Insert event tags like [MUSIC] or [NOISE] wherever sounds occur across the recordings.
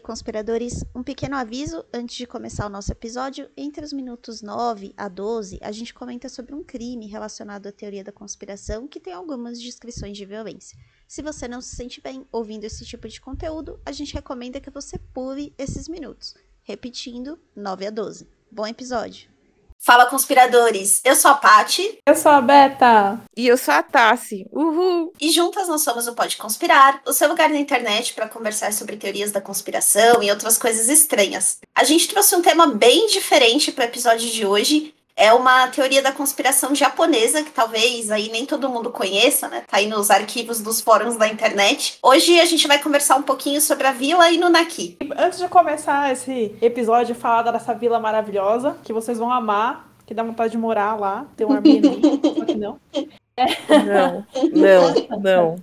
aí, conspiradores, um pequeno aviso antes de começar o nosso episódio. Entre os minutos 9 a 12, a gente comenta sobre um crime relacionado à teoria da conspiração que tem algumas descrições de violência. Se você não se sente bem ouvindo esse tipo de conteúdo, a gente recomenda que você pule esses minutos. Repetindo, 9 a 12. Bom episódio! Fala, conspiradores! Eu sou a Pati. Eu sou a Beta. E eu sou a Tassi. Uhul! E juntas nós somos o Pode Conspirar, o seu lugar na internet para conversar sobre teorias da conspiração e outras coisas estranhas. A gente trouxe um tema bem diferente para o episódio de hoje, é uma teoria da conspiração japonesa que talvez aí nem todo mundo conheça, né? Tá aí nos arquivos dos fóruns da internet. Hoje a gente vai conversar um pouquinho sobre a vila Inunaki. Antes de começar esse episódio falar dessa vila maravilhosa, que vocês vão amar, que dá vontade de morar lá, ter um Airbnb, [LAUGHS] só que não. Não, não, não,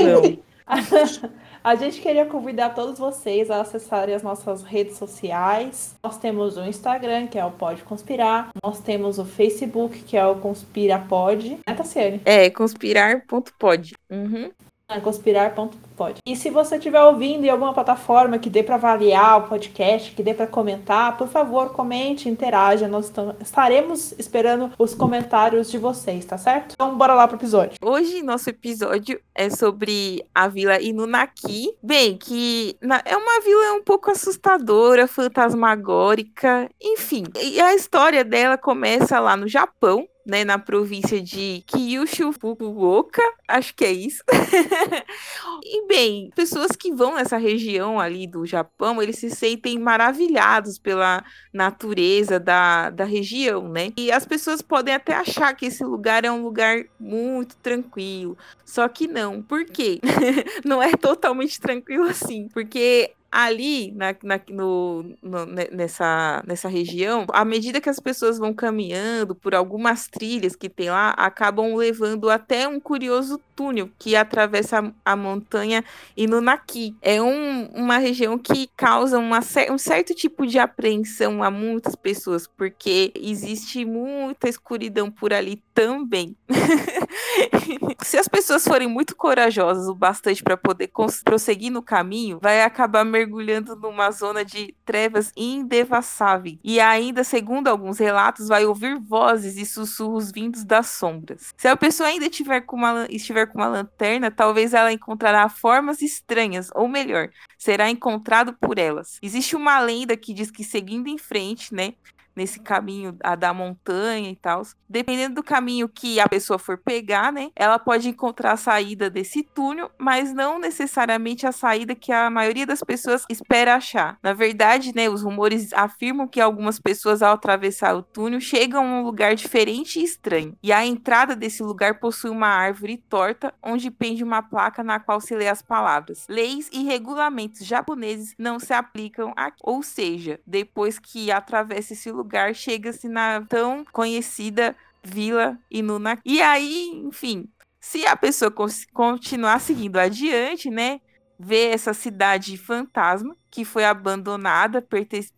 não. [LAUGHS] A gente queria convidar todos vocês a acessarem as nossas redes sociais. Nós temos o Instagram, que é o Pode Conspirar. Nós temos o Facebook, que é o Conspirapod. Né, Tassiane? É, conspirar.pod. Uhum. É, conspirar.pod. E se você estiver ouvindo em alguma plataforma que dê para avaliar o podcast, que dê para comentar, por favor, comente, interaja. Nós estaremos esperando os comentários de vocês, tá certo? Então, bora lá pro episódio. Hoje, nosso episódio é sobre a vila Inunaki. Bem, que é uma vila um pouco assustadora, fantasmagórica, enfim. E a história dela começa lá no Japão, né, na província de Kyushu Fukuoka, acho que é isso. [LAUGHS] e bem, pessoas que vão nessa região ali do Japão, eles se sentem maravilhados pela natureza da, da região, né? E as pessoas podem até achar que esse lugar é um lugar muito tranquilo, só que não. Por quê? [LAUGHS] não é totalmente tranquilo assim, porque ali na, na no, no, nessa, nessa região, à medida que as pessoas vão caminhando por algumas trilhas que tem lá, acabam levando até um curioso túnel que atravessa a, a montanha Inunaki. É um, uma região que causa uma, um certo tipo de apreensão a muitas pessoas, porque existe muita escuridão por ali também. [LAUGHS] Se as pessoas forem muito corajosas o bastante para poder prosseguir no caminho, vai acabar mergulhando numa zona de trevas indevassáveis. E ainda, segundo alguns relatos, vai ouvir vozes e sussurros vindos das sombras. Se a pessoa ainda tiver com uma, estiver com uma lanterna, talvez ela encontrará formas estranhas, ou melhor, será encontrado por elas. Existe uma lenda que diz que seguindo em frente, né, nesse caminho a da montanha e tal. Dependendo do caminho que a pessoa for pegar, né, ela pode encontrar a saída desse túnel, mas não necessariamente a saída que a maioria das pessoas espera achar. Na verdade, né, os rumores afirmam que algumas pessoas ao atravessar o túnel chegam a um lugar diferente e estranho. E a entrada desse lugar possui uma árvore torta onde pende uma placa na qual se lê as palavras: Leis e regulamentos japoneses não se aplicam aqui. Ou seja, depois que atravessa esse lugar chega-se na tão conhecida Vila Inuna. E aí, enfim, se a pessoa continuar seguindo adiante, né, ver essa cidade fantasma que foi abandonada,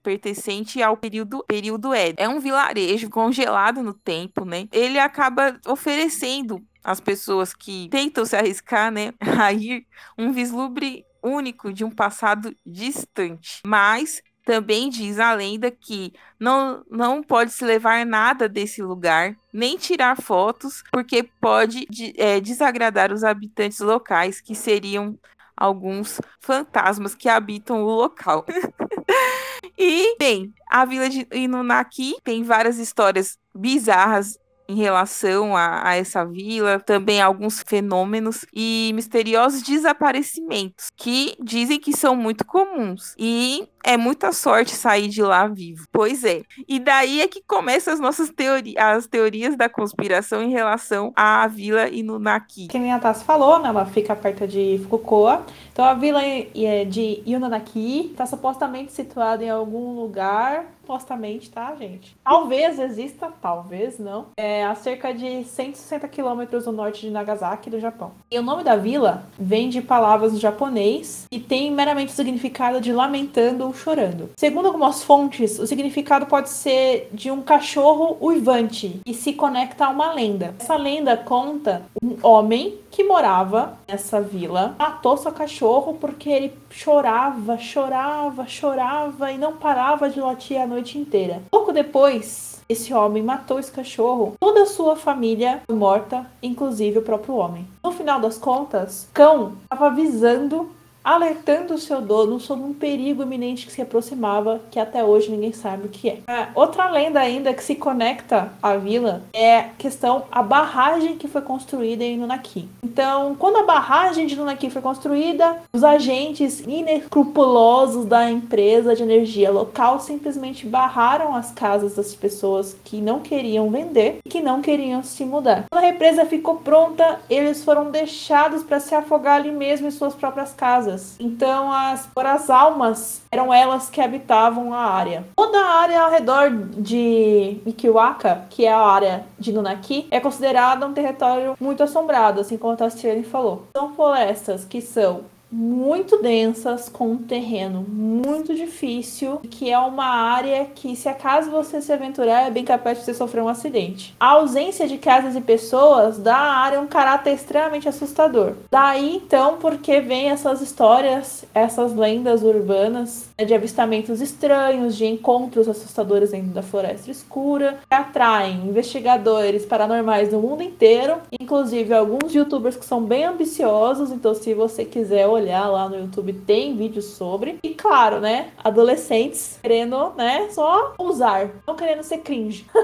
pertencente ao período, período Éden. É um vilarejo congelado no tempo, né? Ele acaba oferecendo às pessoas que tentam se arriscar, né, [LAUGHS] a ir um vislumbre único de um passado distante, mas também diz a lenda que não, não pode se levar nada desse lugar, nem tirar fotos, porque pode é, desagradar os habitantes locais, que seriam alguns fantasmas que habitam o local. [LAUGHS] e, bem, a vila de Inunaki tem várias histórias bizarras em relação a, a, essa vila, também alguns fenômenos e misteriosos desaparecimentos que dizem que são muito comuns. E é muita sorte sair de lá vivo. Pois é. E daí é que começam as nossas teorias, as teorias da conspiração em relação à vila Inunaki. Que nem a Tassi falou, né? Ela fica perto de Fukuoka. Então a vila é de Inunaki está supostamente situada em algum lugar supostamente, tá, gente? Talvez exista, talvez não. É a cerca de 160 quilômetros no norte de Nagasaki, do Japão. E o nome da vila vem de palavras em japonês e tem meramente o significado de lamentando chorando. Segundo algumas fontes, o significado pode ser de um cachorro uivante e se conecta a uma lenda. Essa lenda conta um homem que morava nessa vila matou seu cachorro porque ele chorava, chorava, chorava e não parava de latir a noite inteira. Pouco depois, esse homem matou esse cachorro. Toda a sua família foi morta, inclusive o próprio homem. No final das contas, cão estava avisando alertando o seu dono sobre um perigo iminente que se aproximava, que até hoje ninguém sabe o que é. é. outra lenda ainda que se conecta à vila é a questão a barragem que foi construída em Nunaki. Então, quando a barragem de Nunaki foi construída, os agentes inescrupulosos da empresa de energia local simplesmente barraram as casas das pessoas que não queriam vender e que não queriam se mudar. Quando a represa ficou pronta, eles foram deixados para se afogar ali mesmo em suas próprias casas então, as, as almas eram elas que habitavam a área. Toda a área ao redor de Mikiwaka, que é a área de Nunaki, é considerada um território muito assombrado, assim como a Tastiane falou. São florestas que são muito densas, com um terreno muito difícil, que é uma área que, se acaso você se aventurar, é bem capaz de você sofrer um acidente. A ausência de casas e pessoas dá à área um caráter extremamente assustador. Daí, então, porque vem essas histórias, essas lendas urbanas né, de avistamentos estranhos, de encontros assustadores dentro da floresta escura, que atraem investigadores paranormais do mundo inteiro, inclusive alguns youtubers que são bem ambiciosos, então se você quiser olhar olhar lá no YouTube, tem vídeos sobre. E claro, né? Adolescentes querendo, né? Só usar, não querendo ser cringe. [LAUGHS]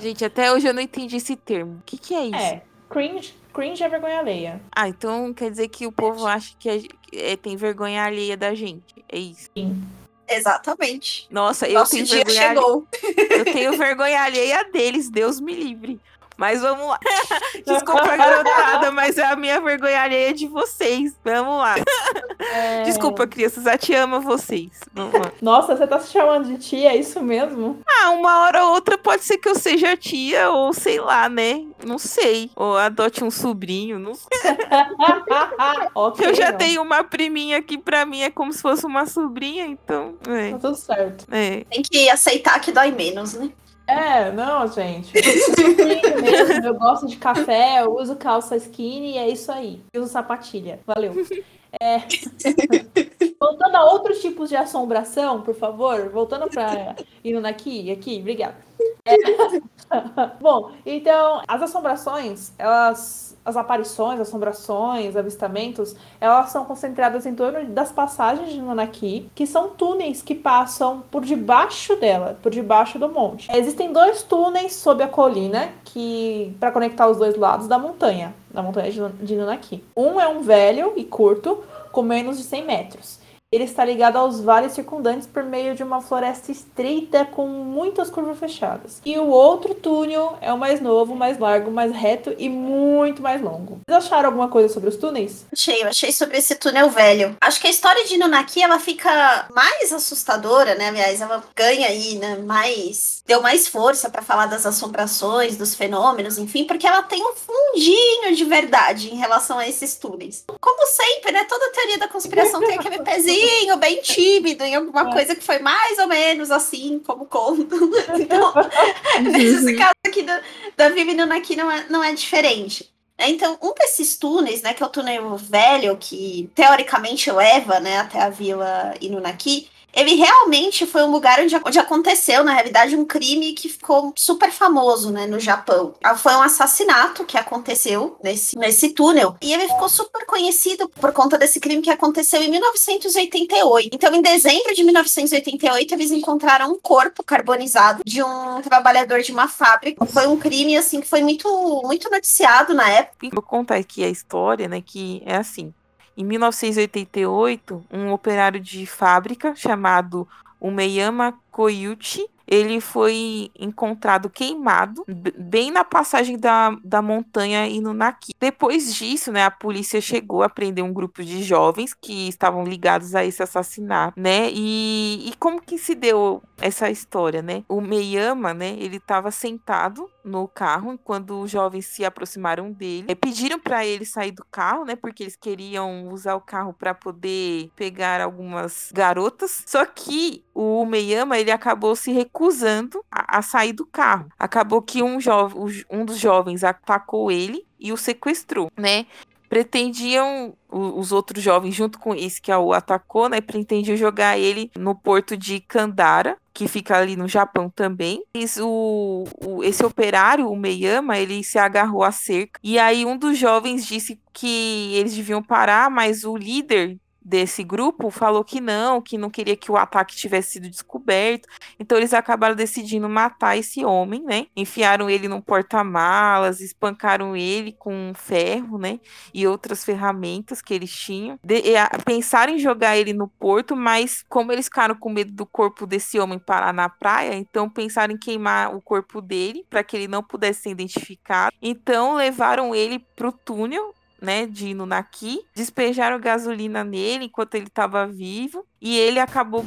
Gente, até hoje eu não entendi esse termo. O que, que é isso? É, cringe. Cringe é vergonha alheia. Ah, então quer dizer que o povo acha que é, é, tem vergonha alheia da gente. É isso. Sim. Exatamente. Nossa, eu Nosso tenho vergonha chegou. alheia. Eu tenho vergonha alheia deles, Deus me livre. Mas vamos lá. [LAUGHS] Desculpa, garotada, mas é a minha vergonha alheia de vocês. Vamos lá. É... Desculpa, crianças, a te ama vocês. Nossa, você tá se chamando de tia, é isso mesmo? Ah, uma hora ou outra pode ser que eu seja tia, ou sei lá, né? Não sei. Ou adote um sobrinho, não sei. [LAUGHS] okay, eu já não. tenho uma priminha que pra mim é como se fosse uma sobrinha, então. É. Tá tudo certo. É. Tem que aceitar que dói menos, né? É, não, gente. Eu, mesmo, eu gosto de café, eu uso calça skinny e é isso aí. Uso sapatilha. Valeu. É... [LAUGHS] Voltando a outros tipos de assombração, por favor. Voltando para indo aqui, aqui, obrigada. É... [LAUGHS] Bom, então, as assombrações, elas as aparições, assombrações, avistamentos, elas são concentradas em torno das passagens de Nunaki, que são túneis que passam por debaixo dela, por debaixo do monte. Existem dois túneis sob a colina que para conectar os dois lados da montanha, da montanha de Nunaki. Um é um velho e curto, com menos de 100 metros. Ele está ligado aos vales circundantes por meio de uma floresta estreita com muitas curvas fechadas. E o outro túnel é o mais novo, mais largo, mais reto e muito mais longo. Vocês acharam alguma coisa sobre os túneis? Achei, eu achei sobre esse túnel velho. Acho que a história de Nunaki ela fica mais assustadora, né? Aliás, ela ganha aí, né? Mais. Deu mais força para falar das assombrações, dos fenômenos, enfim, porque ela tem um fundinho de verdade em relação a esses túneis. Como sempre, né? Toda teoria da conspiração tem aquele pezinho bonitinho, bem tímido, em alguma é. coisa que foi mais ou menos assim, como conto. [LAUGHS] Então, [LAUGHS] nesse caso aqui da, da Vivian aqui não é, não é diferente. É, então, um desses túneis, né, que é o túnel velho, que teoricamente leva né, até a vila Inunaki, ele realmente foi um lugar onde, onde aconteceu, na realidade, um crime que ficou super famoso, né, no Japão. Ah, foi um assassinato que aconteceu nesse, nesse túnel. E ele ficou super conhecido por conta desse crime que aconteceu em 1988. Então, em dezembro de 1988, eles encontraram um corpo carbonizado de um trabalhador de uma fábrica. Foi um crime, assim, que foi muito, muito noticiado na época. Vou contar aqui a história, né, que é assim. Em 1988, um operário de fábrica chamado Umeyama Koyuchi ele foi encontrado queimado bem na passagem da, da montanha Inunaki. Depois disso, né, a polícia chegou a prender um grupo de jovens que estavam ligados a esse assassinato, né? E, e como que se deu essa história, né? O Meiyama, né, ele estava sentado no carro quando os jovens se aproximaram dele. É, pediram para ele sair do carro, né? Porque eles queriam usar o carro para poder pegar algumas garotas. Só que o Meyama ele acabou se recusando a, a sair do carro. Acabou que um, um dos jovens atacou ele e o sequestrou, né? Pretendiam os outros jovens, junto com esse que o atacou, né, pretendiam jogar ele no porto de Kandara, que fica ali no Japão também. O, o, esse operário, o Meyama, ele se agarrou à cerca. E aí um dos jovens disse que eles deviam parar, mas o líder desse grupo falou que não, que não queria que o ataque tivesse sido descoberto. Então eles acabaram decidindo matar esse homem, né? Enfiaram ele num porta-malas, espancaram ele com ferro, né? E outras ferramentas que eles tinham. De, a, pensaram em jogar ele no porto, mas como eles ficaram com medo do corpo desse homem parar na praia, então pensaram em queimar o corpo dele para que ele não pudesse ser identificado. Então levaram ele pro túnel né, de Nunaki, despejaram gasolina nele enquanto ele estava vivo e ele acabou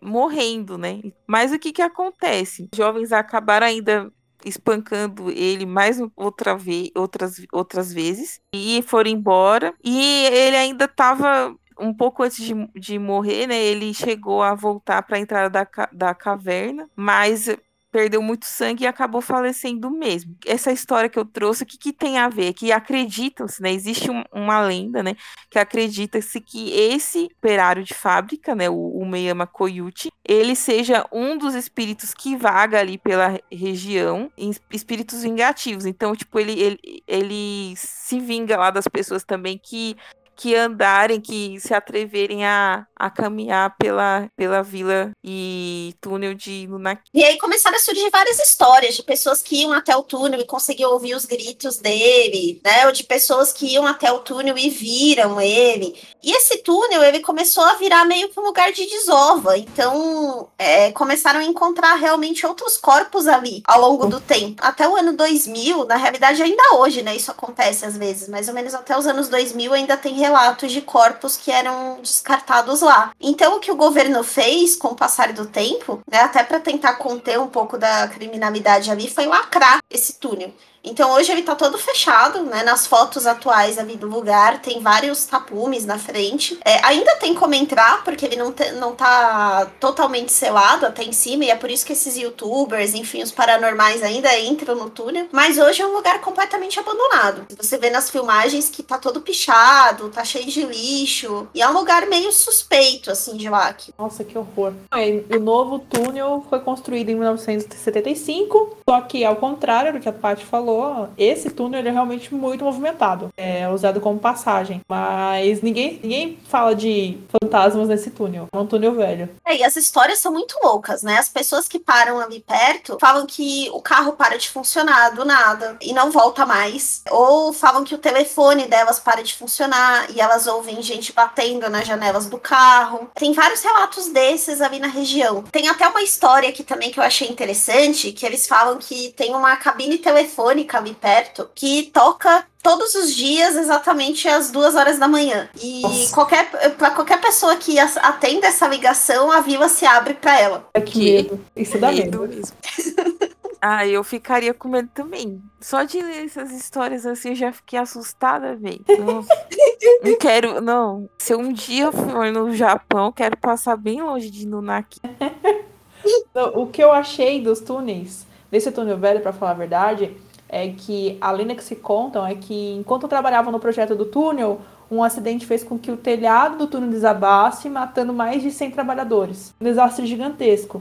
morrendo, né? Mas o que que acontece? Os jovens acabaram ainda espancando ele mais outra vez, outras, outras vezes e foram embora. E ele ainda estava um pouco antes de, de morrer, né? Ele chegou a voltar para a entrada da, da caverna, mas perdeu muito sangue e acabou falecendo mesmo. Essa história que eu trouxe, o que, que tem a ver? Que acreditam-se, né? Existe um, uma lenda, né? Que acredita-se que esse operário de fábrica, né? O, o Meyama Koyuchi, ele seja um dos espíritos que vaga ali pela região, espíritos vingativos. Então, tipo, ele, ele, ele se vinga lá das pessoas também que que andarem, que se atreverem a, a caminhar pela, pela vila e túnel de Lunaki. E aí começaram a surgir várias histórias de pessoas que iam até o túnel e conseguiam ouvir os gritos dele, né? Ou de pessoas que iam até o túnel e viram ele. E esse túnel, ele começou a virar meio que um lugar de desova. Então, é, começaram a encontrar realmente outros corpos ali ao longo do tempo. Até o ano 2000, na realidade ainda hoje, né? Isso acontece às vezes. Mais ou menos até os anos 2000 ainda tem relatos de corpos que eram descartados lá. Então, o que o governo fez com o passar do tempo, né, até para tentar conter um pouco da criminalidade ali, foi lacrar esse túnel. Então hoje ele tá todo fechado, né? Nas fotos atuais ali do lugar, tem vários tapumes na frente. É, ainda tem como entrar, porque ele não, te, não tá totalmente selado até em cima, e é por isso que esses youtubers, enfim, os paranormais ainda entram no túnel. Mas hoje é um lugar completamente abandonado. Você vê nas filmagens que tá todo pichado, tá cheio de lixo, e é um lugar meio suspeito, assim, de lá. Aqui. Nossa, que horror. O novo túnel foi construído em 1975, só que ao contrário do que a Paty falou, esse túnel é realmente muito movimentado. É usado como passagem. Mas ninguém, ninguém fala de fantasmas nesse túnel. É um túnel velho. É, e as histórias são muito loucas, né? As pessoas que param ali perto falam que o carro para de funcionar do nada e não volta mais. Ou falam que o telefone delas para de funcionar e elas ouvem gente batendo nas janelas do carro. Tem vários relatos desses ali na região. Tem até uma história aqui também que eu achei interessante, que eles falam que tem uma cabine telefônica fábrica ali perto que toca todos os dias, exatamente às duas horas da manhã. E qualquer para qualquer pessoa que atenda essa ligação, a vila se abre para ela. É que medo. Isso dá medo. mesmo. [LAUGHS] ah, eu ficaria com medo também. Só de ler essas histórias assim, eu já fiquei assustada, velho. Não, não [LAUGHS] quero, não. Se eu um dia for no Japão, quero passar bem longe de Nunaki. [LAUGHS] o que eu achei dos túneis, desse túnel velho, para falar a verdade, é que a que se contam é que enquanto trabalhavam no projeto do túnel, um acidente fez com que o telhado do túnel desabasse, matando mais de 100 trabalhadores. Um desastre gigantesco.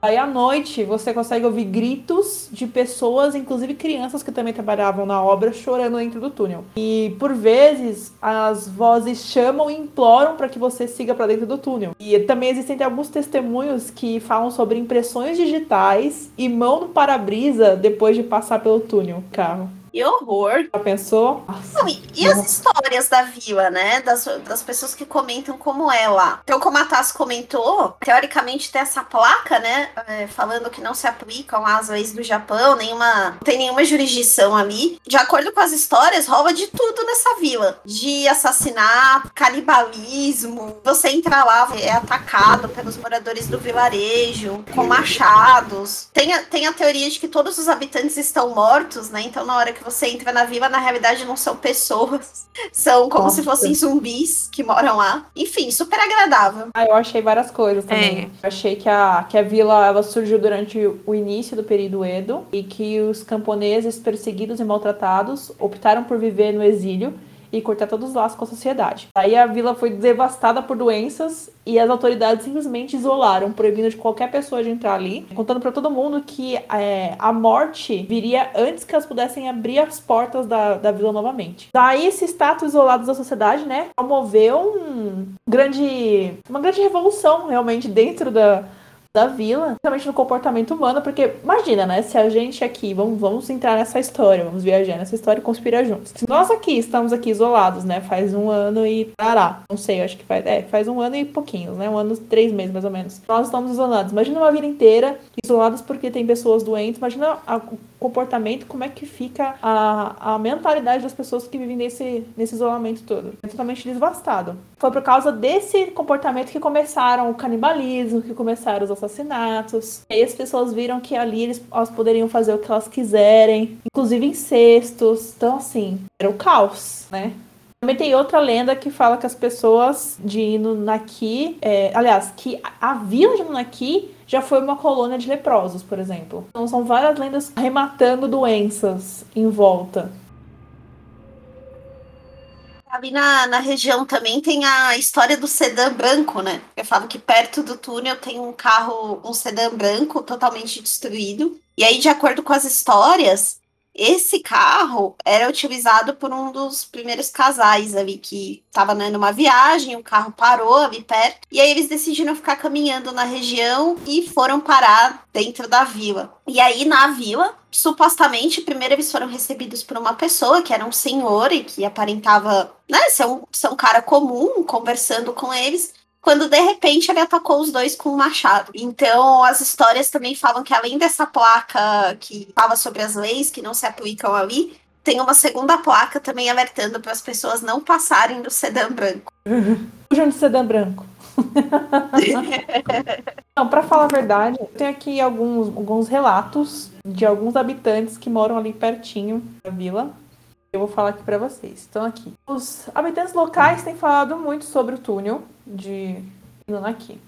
Daí à noite você consegue ouvir gritos de pessoas, inclusive crianças que também trabalhavam na obra, chorando dentro do túnel. E por vezes as vozes chamam e imploram para que você siga para dentro do túnel. E também existem alguns testemunhos que falam sobre impressões digitais e mão no para-brisa depois de passar pelo túnel, carro. Que horror. Já pensou? Não, e, e as histórias da vila, né? Das, das pessoas que comentam como é lá. Então, como a Tassi comentou, teoricamente tem essa placa, né? é, falando que não se aplicam às leis do Japão, nenhuma, não tem nenhuma jurisdição ali. De acordo com as histórias, rola de tudo nessa vila. De assassinato, canibalismo. Você entra lá, é atacado pelos moradores do vilarejo, com machados. Tem a, tem a teoria de que todos os habitantes estão mortos, né? Então, na hora que você entra na vila, na realidade não são pessoas. [LAUGHS] São como Nossa. se fossem zumbis que moram lá. Enfim, super agradável. Ah, eu achei várias coisas também. Eu achei que a, que a vila ela surgiu durante o início do período Edo e que os camponeses perseguidos e maltratados optaram por viver no exílio e cortar todos os laços com a sociedade. Aí a vila foi devastada por doenças e as autoridades simplesmente isolaram, proibindo de qualquer pessoa de entrar ali, contando para todo mundo que é, a morte viria antes que elas pudessem abrir as portas da, da vila novamente. Daí esse status isolado da sociedade, né, promoveu um grande, uma grande revolução realmente dentro da da vila, principalmente no comportamento humano, porque imagina, né? Se a gente aqui, vamos, vamos entrar nessa história, vamos viajar nessa história e conspirar juntos. Se nós aqui estamos aqui isolados, né? Faz um ano e parará. Não sei, acho que faz. É, faz um ano e pouquinho, né? Um ano, três meses mais ou menos. Nós estamos isolados. Imagina uma vida inteira isolados porque tem pessoas doentes. Imagina a- o comportamento, como é que fica a, a mentalidade das pessoas que vivem nesse, nesse isolamento todo. É totalmente devastado. Foi por causa desse comportamento que começaram o canibalismo, que começaram os assassinatos. E aí as pessoas viram que ali eles, elas poderiam fazer o que elas quiserem, inclusive incestos. Então, assim, era o caos, né? Também tem outra lenda que fala que as pessoas de Inunaki, é, aliás, que a vila de Inunaki já foi uma colônia de leprosos, por exemplo. Então são várias lendas rematando doenças em volta. Ali na, na região também tem a história do sedã branco, né? Eu falo que perto do túnel tem um carro, um sedã branco totalmente destruído. E aí, de acordo com as histórias, esse carro era utilizado por um dos primeiros casais ali que estava né, numa viagem, o carro parou ali perto, e aí eles decidiram ficar caminhando na região e foram parar dentro da vila. E aí na vila, supostamente, primeiro eles foram recebidos por uma pessoa que era um senhor e que aparentava né, ser, um, ser um cara comum, conversando com eles quando de repente ele atacou os dois com um machado. Então, as histórias também falam que além dessa placa que fala sobre as leis que não se aplicam ali, tem uma segunda placa também alertando para as pessoas não passarem do sedã branco. Fujam de sedã branco. [LAUGHS] Não, pra falar a verdade, tenho aqui alguns, alguns relatos de alguns habitantes que moram ali pertinho da vila. Eu vou falar aqui pra vocês. Estão aqui. Os habitantes locais têm falado muito sobre o túnel de Inunaki.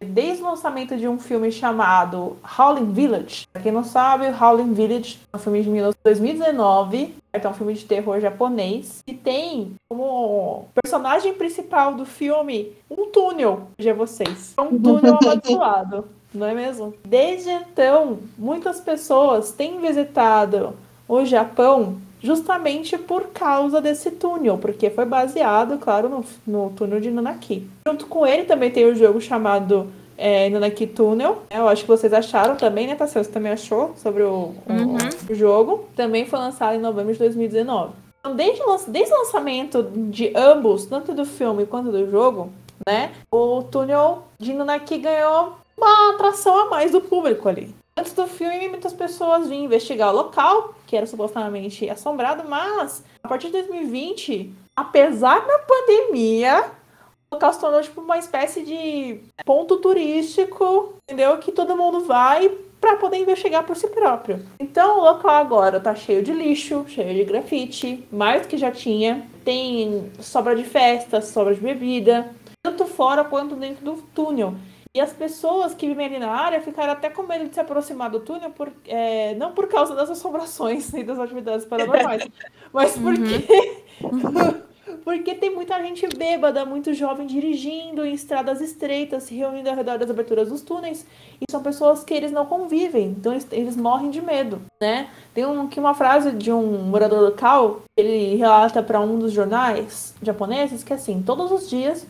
Desde o lançamento de um filme chamado Howling Village. Pra quem não sabe, Howling Village é um filme de 2019. É um filme de terror japonês. E tem como personagem principal do filme um túnel. Veja vocês. É um túnel [LAUGHS] amaldiçoado. Não é mesmo? Desde então, muitas pessoas têm visitado o Japão justamente por causa desse túnel, porque foi baseado, claro, no, no túnel de Nanaki. Junto com ele também tem o jogo chamado é, Nanaki Tunnel. Eu acho que vocês acharam também, né, Tassel? Você também achou sobre o, o- Uhum. o jogo? Também foi lançado em novembro de 2019. Então, desde, o desde o lançamento de ambos, tanto do filme quanto do jogo, né, o túnel de Nanaki ganhou uma atração a mais do público ali. Antes do filme, muitas pessoas vinham investigar o local, que era supostamente assombrado, mas a partir de 2020, apesar da pandemia, o local se tornou tipo uma espécie de ponto turístico, entendeu? Que todo mundo vai para poder investigar por si próprio. Então o local agora tá cheio de lixo, cheio de grafite, mais do que já tinha. Tem sobra de festa, sobra de bebida, tanto fora quanto dentro do túnel. E as pessoas que vivem ali na área ficaram até com medo de se aproximar do túnel, por, é, não por causa das assombrações [LAUGHS] e das atividades paranormais, [LAUGHS] mas porque, [LAUGHS] porque tem muita gente bêbada, muito jovem dirigindo em estradas estreitas, se reunindo ao redor das aberturas dos túneis, e são pessoas que eles não convivem, então eles, eles morrem de medo, né? Tem um, que uma frase de um morador local, ele relata para um dos jornais japoneses que assim, todos os dias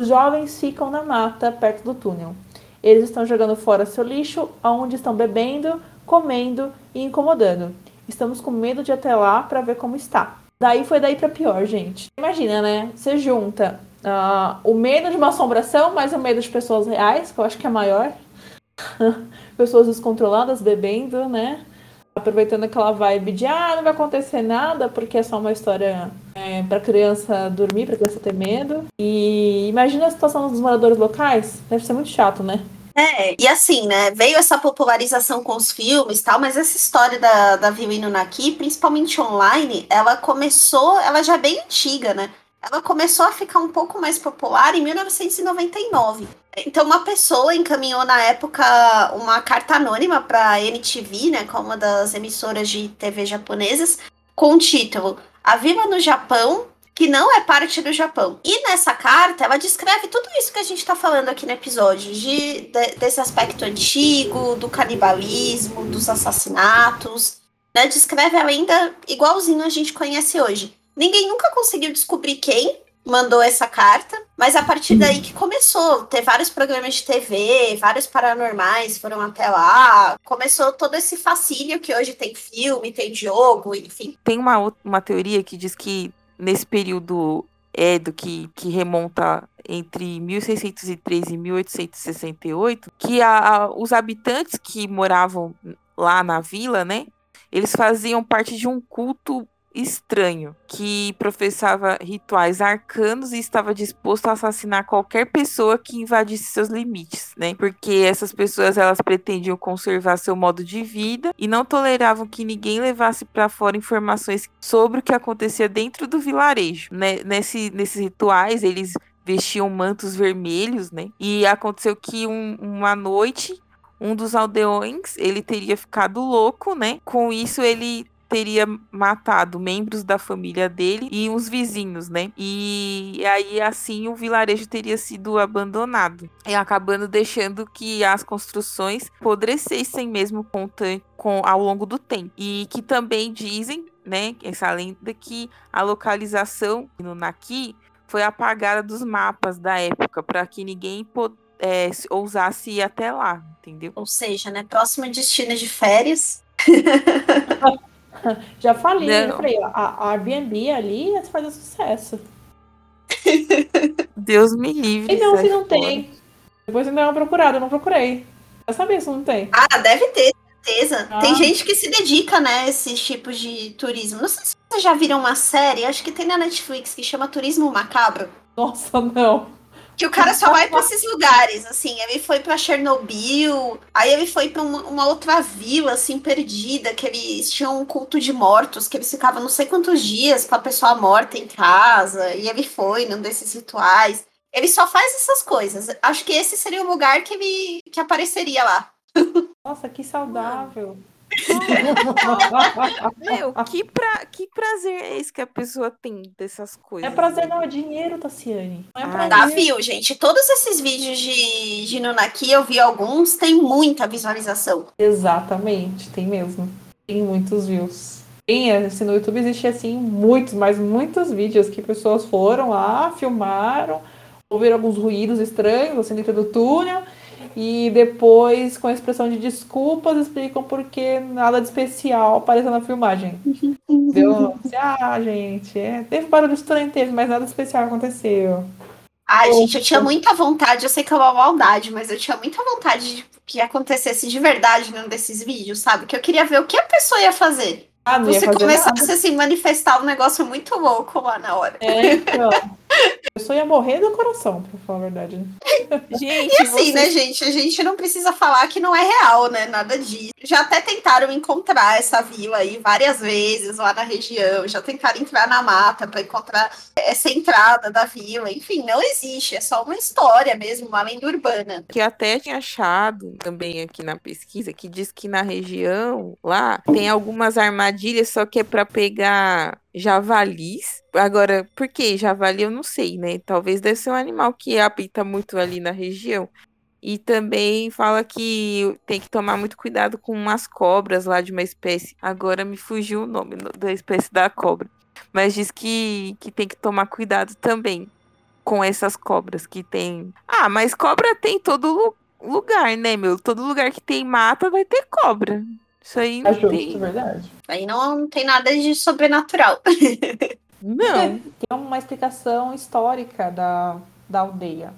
os jovens ficam na mata perto do túnel. Eles estão jogando fora seu lixo, onde estão bebendo, comendo e incomodando. Estamos com medo de ir até lá para ver como está. Daí foi daí para pior, gente. Imagina, né? Você junta uh, o medo de uma assombração, mais o medo de pessoas reais, que eu acho que é maior. [LAUGHS] pessoas descontroladas bebendo, né? Aproveitando aquela vibe de ah, não vai acontecer nada, porque é só uma história é, para criança dormir, para criança ter medo. E imagina a situação dos moradores locais, deve ser muito chato, né? É, e assim, né, veio essa popularização com os filmes e tal, mas essa história da, da Viu Naki, principalmente online, ela começou, ela já é bem antiga, né? Ela começou a ficar um pouco mais popular em 1999. Então, uma pessoa encaminhou na época uma carta anônima para a NTV, né, que é uma das emissoras de TV japonesas, com o título A Viva no Japão, que não é parte do Japão. E nessa carta, ela descreve tudo isso que a gente está falando aqui no episódio, de, de, desse aspecto antigo, do canibalismo, dos assassinatos. Né? Descreve ainda igualzinho a gente conhece hoje. Ninguém nunca conseguiu descobrir quem mandou essa carta, mas a partir daí que começou, ter vários programas de TV, vários paranormais foram até lá, começou todo esse fascínio que hoje tem filme, tem jogo, enfim. Tem uma, uma teoria que diz que nesse período Edo que, que remonta entre 1603 e 1868, que a, a, os habitantes que moravam lá na vila, né, eles faziam parte de um culto estranho que professava rituais arcanos e estava disposto a assassinar qualquer pessoa que invadisse seus limites, né? Porque essas pessoas elas pretendiam conservar seu modo de vida e não toleravam que ninguém levasse para fora informações sobre o que acontecia dentro do vilarejo, né? Nesse, nesses rituais eles vestiam mantos vermelhos, né? E aconteceu que um, uma noite um dos aldeões, ele teria ficado louco, né? Com isso ele teria matado membros da família dele e uns vizinhos, né? E aí assim o vilarejo teria sido abandonado e acabando deixando que as construções apodrecessem mesmo com, com ao longo do tempo. E que também dizem, né, essa lenda que a localização no Naki foi apagada dos mapas da época para que ninguém é, ousasse ir até lá, entendeu? Ou seja, né, próximo destino de férias. [LAUGHS] [LAUGHS] Já falei, né? falei, a, Airbnb ali ia fazer sucesso. [LAUGHS] Deus me livre. E não, se não fora. tem. Depois ainda é uma procurada, eu não procurei. Eu sabia se não tem. Ah, deve ter, certeza. Ah. Tem gente que se dedica, né, a esses tipos de turismo. Não sei se vocês já viram uma série, acho que tem na Netflix, que chama Turismo Macabro. Nossa, não. Que o cara só vai para esses lugares, assim. Ele foi para Chernobyl, aí ele foi para uma, uma, outra vila, assim, perdida, que eles tinham um culto de mortos, que eles ficavam não sei quantos dias com a pessoa morta em casa, e ele foi num desses rituais. Ele só faz essas coisas. Acho que esse seria o lugar que ele que apareceria lá. Nossa, que saudável. Meu, que, pra, que prazer é esse que a pessoa tem dessas coisas? É prazer, não, é dinheiro, Tassiane. Não é prazer. Tá, viu, gente? Todos esses vídeos de, de Nunaki, eu vi alguns, tem muita visualização. Exatamente, tem mesmo. Tem muitos views. Tem, assim, no YouTube existe, assim, muitos, mas muitos vídeos que pessoas foram lá, filmaram, ouviram alguns ruídos estranhos, assim, dentro do túnel, e depois, com a expressão de desculpas, explicam porque nada de especial apareceu na filmagem. Entendeu? ah, gente, é, teve barulho estranho, teve, mas nada especial aconteceu. Ai, gente, eu tinha muita vontade, eu sei que é uma maldade, mas eu tinha muita vontade de que acontecesse de verdade num desses vídeos, sabe? Que eu queria ver o que a pessoa ia fazer. Ah, Você começasse nada. a se manifestar um negócio muito louco lá na hora. É, então. [LAUGHS] Eu só ia morrer do coração, pra falar a verdade. Né? Gente, e assim, né, gente? A gente não precisa falar que não é real, né? Nada disso. Já até tentaram encontrar essa vila aí várias vezes lá na região. Já tentaram entrar na mata para encontrar essa entrada da vila. Enfim, não existe. É só uma história mesmo, uma lenda urbana. Que até tinha achado também aqui na pesquisa que diz que na região lá tem algumas armadilhas, só que é para pegar javalis. Agora, por que javali eu não sei, né? Talvez deve ser um animal que habita muito ali na região. E também fala que tem que tomar muito cuidado com umas cobras lá de uma espécie. Agora me fugiu o nome da espécie da cobra. Mas diz que, que tem que tomar cuidado também com essas cobras que tem. Ah, mas cobra tem todo lugar, né, meu? Todo lugar que tem mata vai ter cobra. Isso aí É não justo, tem. verdade. Aí não, não tem nada de sobrenatural. [LAUGHS] Não. [LAUGHS] Tem uma explicação histórica da, da aldeia.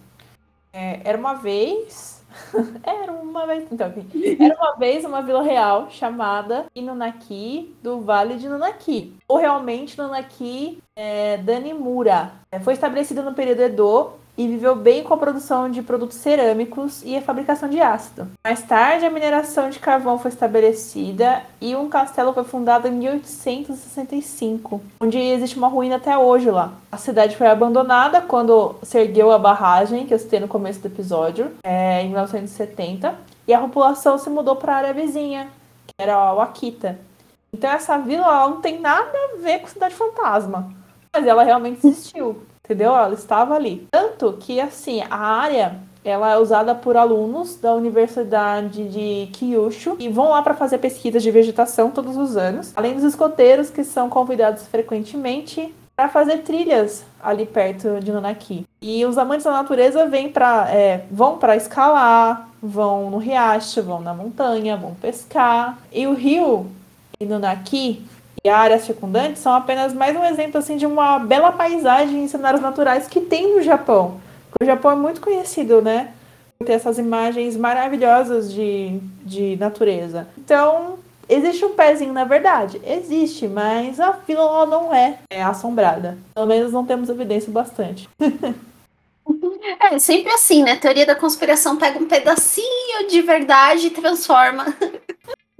É, era uma vez. [LAUGHS] era uma vez. Então, enfim. Era uma vez uma vila real chamada Inunaki do Vale de Nunaki. Ou realmente Nunaki é, Danimura. É, foi estabelecida no período Edo e viveu bem com a produção de produtos cerâmicos e a fabricação de ácido. Mais tarde, a mineração de carvão foi estabelecida e um castelo foi fundado em 1865, onde existe uma ruína até hoje lá. A cidade foi abandonada quando se ergueu a barragem, que eu citei no começo do episódio, é, em 1970, e a população se mudou para a área vizinha, que era o Akita. Então essa vila não tem nada a ver com Cidade Fantasma, mas ela realmente existiu. Entendeu? Ela estava ali. Tanto que, assim, a área ela é usada por alunos da Universidade de Kyushu e vão lá para fazer pesquisas de vegetação todos os anos, além dos escoteiros que são convidados frequentemente para fazer trilhas ali perto de Nonaki. E os amantes da natureza vêm pra, é, vão para escalar, vão no riacho, vão na montanha, vão pescar. E o rio Inunaki e a área circundante são apenas mais um exemplo assim de uma bela paisagem e cenários naturais que tem no Japão. O Japão é muito conhecido, né? Por ter essas imagens maravilhosas de, de natureza. Então, existe um pezinho na verdade? Existe, mas a ela não é, é assombrada. Pelo menos não temos evidência bastante. [LAUGHS] É, sempre assim, né? Teoria da conspiração pega um pedacinho de verdade e transforma.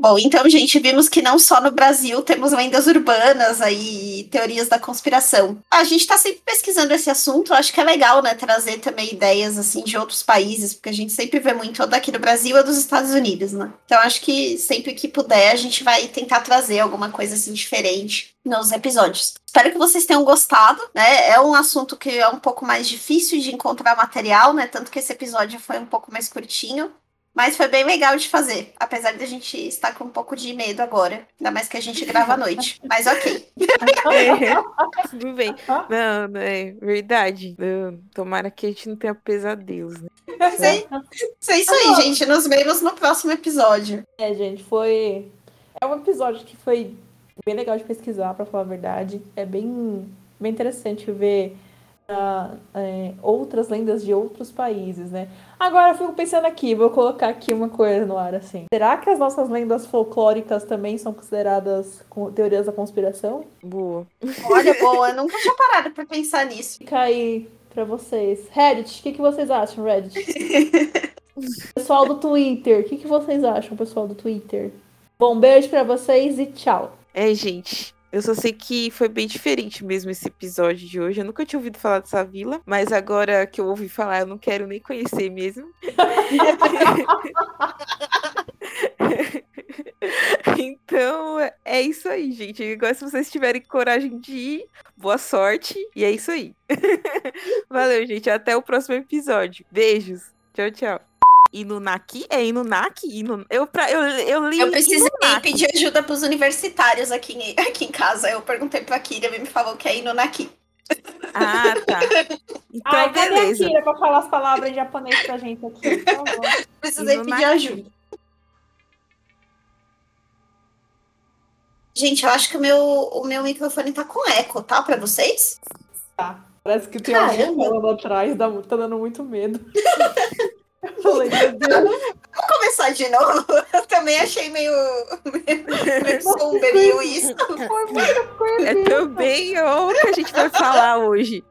Bom, então, gente, vimos que não só no Brasil temos lendas urbanas aí, teorias da conspiração. A gente tá sempre pesquisando esse assunto, acho que é legal, né, trazer também ideias, assim, de outros países, porque a gente sempre vê muito daqui do Brasil ou dos Estados Unidos, né? Então, acho que sempre que puder, a gente vai tentar trazer alguma coisa, assim, diferente nos episódios. Espero que vocês tenham gostado, né? É um assunto que é um pouco mais difícil de encontrar material, né? Tanto que esse episódio foi um pouco mais curtinho. Mas foi bem legal de fazer, apesar de a gente estar com um pouco de medo agora. Ainda mais que a gente grava à noite. [LAUGHS] Mas ok. É, [LAUGHS] tudo bem. Não, não é verdade. Não, tomara que a gente não tenha pesadelos, né? Mas é, é isso aí, gente. Nos vemos no próximo episódio. É, gente, foi. É um episódio que foi bem legal de pesquisar, pra falar a verdade. É bem, bem interessante ver é, outras lendas de outros países, né? Agora eu fico pensando aqui, vou colocar aqui uma coisa no ar assim. Será que as nossas lendas folclóricas também são consideradas com- teorias da conspiração? Boa. [LAUGHS] Olha, boa, eu nunca tinha parado pra pensar nisso. Fica aí pra vocês. Reddit, o que, que vocês acham, Reddit? [LAUGHS] pessoal do Twitter, o que, que vocês acham, pessoal do Twitter? Bom, beijo pra vocês e tchau. É, gente. Eu só sei que foi bem diferente mesmo esse episódio de hoje. Eu nunca tinha ouvido falar dessa vila, mas agora que eu ouvi falar, eu não quero nem conhecer mesmo. [LAUGHS] então, é isso aí, gente. Agora, se vocês tiverem coragem de ir, boa sorte. E é isso aí. [LAUGHS] Valeu, gente. Até o próximo episódio. Beijos. Tchau, tchau. Inunaki? É Inunaki? Inu... Eu, pra... eu, eu li Eu precisei Inunaki. pedir ajuda pros universitários aqui em, aqui em casa. Eu perguntei pra Kira e me falou que é Inunaki. Ah, tá. [LAUGHS] Então, Ai, cadê beleza. a Kira pra falar as palavras em japonês pra gente aqui? Por favor. Precisei Inunaki. pedir ajuda. Gente, eu acho que o meu, o meu microfone tá com eco, tá? Pra vocês? Parece que tem Caramba. alguém falando atrás, dá, tá dando muito medo. [LAUGHS] Eu falei, meu Deus. Vamos começar de novo. [LAUGHS] Eu também achei meio, meio, meio sombrio isso. Foi. É também o que a gente vai falar hoje.